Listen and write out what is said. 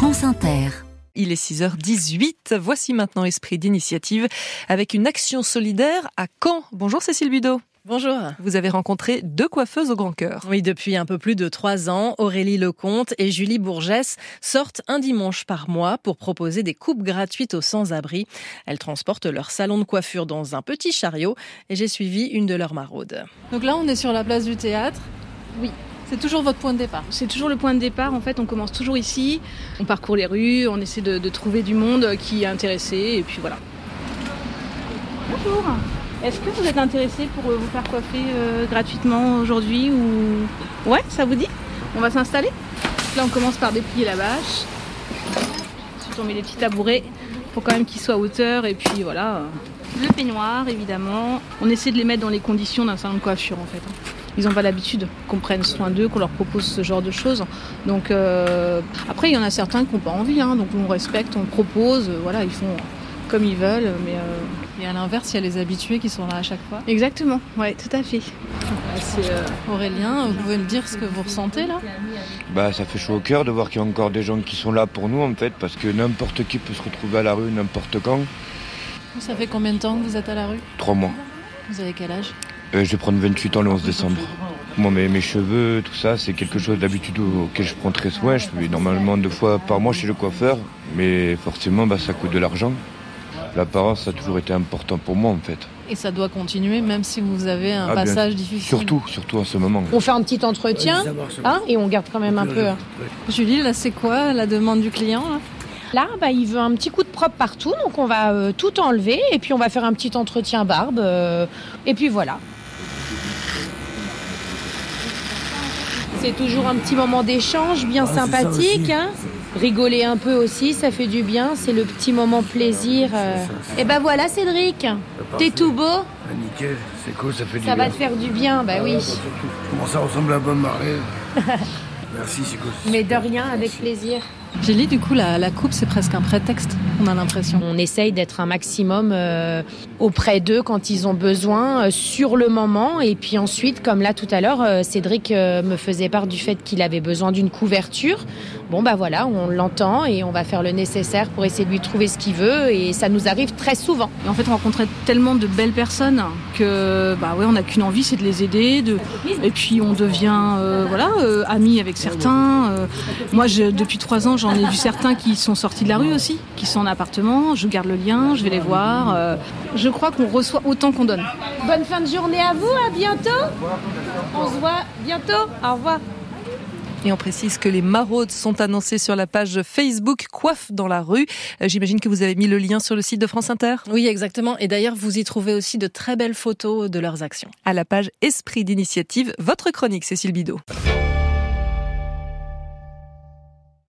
France Inter. Il est 6h18. Voici maintenant Esprit d'initiative avec une action solidaire à Caen. Bonjour Cécile Budeau. Bonjour. Vous avez rencontré deux coiffeuses au grand cœur. Oui, depuis un peu plus de trois ans, Aurélie Lecomte et Julie Bourgès sortent un dimanche par mois pour proposer des coupes gratuites aux sans-abri. Elles transportent leur salon de coiffure dans un petit chariot et j'ai suivi une de leurs maraudes. Donc là, on est sur la place du théâtre. Oui. C'est toujours votre point de départ C'est toujours le point de départ. En fait, on commence toujours ici. On parcourt les rues, on essaie de, de trouver du monde qui est intéressé et puis voilà. Bonjour. Est-ce que vous êtes intéressé pour euh, vous faire coiffer euh, gratuitement aujourd'hui ou? Ouais, ça vous dit? On va s'installer. Là, on commence par déplier la bâche. Ensuite, on met les petits tabourets pour quand même qu'ils soient à hauteur et puis voilà. Le peignoir, évidemment. On essaie de les mettre dans les conditions d'un salon de coiffure en fait. Ils n'ont pas l'habitude qu'on prenne soin d'eux, qu'on leur propose ce genre de choses. Donc euh, après, il y en a certains qui n'ont pas envie, hein, donc on respecte, on propose, euh, voilà, ils font comme ils veulent, mais euh, Et à l'inverse, il y a les habitués qui sont là à chaque fois. exactement, ouais, tout à fait. C'est euh, Aurélien, vous pouvez me dire ce que vous ressentez là? Bah, ça fait chaud au cœur de voir qu'il y a encore des gens qui sont là pour nous en fait, parce que n'importe qui peut se retrouver à la rue n'importe quand. Ça fait combien de temps que vous êtes à la rue? Trois mois. Vous avez quel âge? Euh, je vais prendre 28 ans le 11 décembre. Moi, mes, mes cheveux, tout ça, c'est quelque chose d'habitude au- auquel je prends très soin. Je vais normalement deux fois par mois chez le coiffeur, mais forcément, bah, ça coûte de l'argent. L'apparence, ça a toujours été important pour moi en fait. Et ça doit continuer même si vous avez un Ah, bien passage difficile. Surtout, surtout en ce moment. On fait un petit entretien hein, et on garde quand même un peu. Julie, là c'est quoi la demande du client là? Là, bah, il veut un petit coup de propre partout, donc on va euh, tout enlever et puis on va faire un petit entretien barbe. euh, et puis voilà. C'est toujours un petit moment d'échange bien sympathique. Hein Rigoler un peu aussi, ça fait du bien. C'est le petit moment plaisir. Et ben voilà, Cédric. T'es tout beau. Ah, nickel, c'est cool, ça fait du Ça bien. va te faire du bien, bah oui. Comment ça ressemble à bonne marée Merci, c'est cool. Mais de rien, avec plaisir. Julie, du coup, la, la coupe c'est presque un prétexte, on a l'impression. On essaye d'être un maximum euh, auprès d'eux quand ils ont besoin, euh, sur le moment. Et puis ensuite, comme là tout à l'heure, euh, Cédric euh, me faisait part du fait qu'il avait besoin d'une couverture. Bon, bah voilà, on l'entend et on va faire le nécessaire pour essayer de lui trouver ce qu'il veut. Et ça nous arrive très souvent. Et en fait, on rencontrait tellement de belles personnes que, bah ouais, on n'a qu'une envie, c'est de les aider. De... Et puis, on devient, euh, voilà, euh, amis avec certains. Euh, moi, je, depuis trois ans, j'en ai vu certains qui sont sortis de la rue aussi, qui sont en appartement. Je garde le lien, je vais les voir. Euh, je crois qu'on reçoit autant qu'on donne. Bonne fin de journée à vous, à bientôt. On se voit bientôt. Au revoir. Et on précise que les maraudes sont annoncées sur la page Facebook Coiffe dans la rue. Euh, J'imagine que vous avez mis le lien sur le site de France Inter Oui, exactement. Et d'ailleurs, vous y trouvez aussi de très belles photos de leurs actions. à la page Esprit d'initiative, votre chronique Cécile Bidot.